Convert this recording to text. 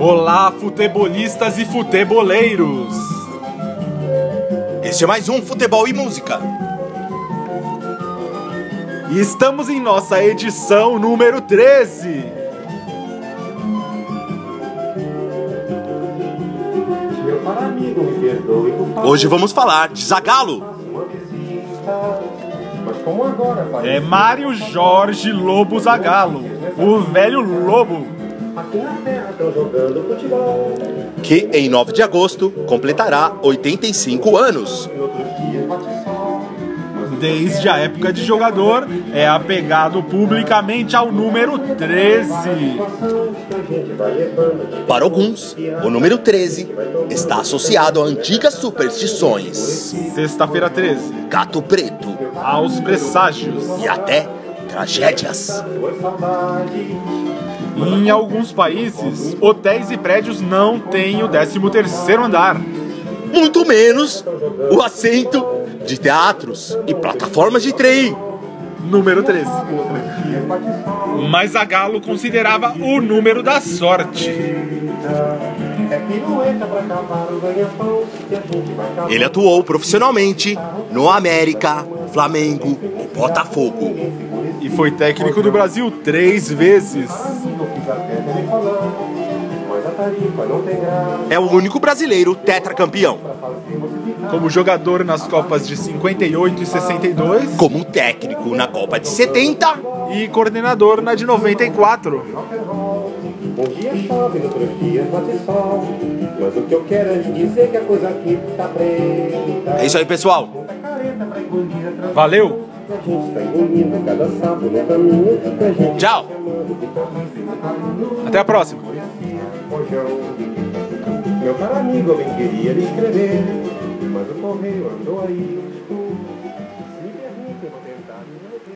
Olá, futebolistas e futeboleiros! Este é mais um Futebol e Música. E estamos em nossa edição número 13. Hoje vamos falar de Zagalo. É Mário Jorge Lobo Zagalo, o velho lobo. Que em 9 de agosto completará 85 anos. Desde a época de jogador, é apegado publicamente ao número 13. Para alguns, o número 13 está associado a antigas superstições. Sexta-feira 13. Gato preto. Aos presságios. E até tragédias. Em alguns países, hotéis e prédios não têm o 13 terceiro andar. Muito menos o assento de teatros e plataformas de trem. Número 13. Mas a Galo considerava o número da sorte. Ele atuou profissionalmente no América, Flamengo e Botafogo. E foi técnico do Brasil três vezes. É o único brasileiro tetracampeão. Como jogador nas Copas de 58 e 62. Como técnico na Copa de 70. E coordenador na de 94. Um dia chove, outros dias bate sol. Mas o que eu quero é dizer que a coisa aqui tá preta. É isso aí, pessoal. Valeu! Tchau! Até a próxima! rojão. Meu caro amigo, eu bem queria lhe escrever, mas o correio andou aí.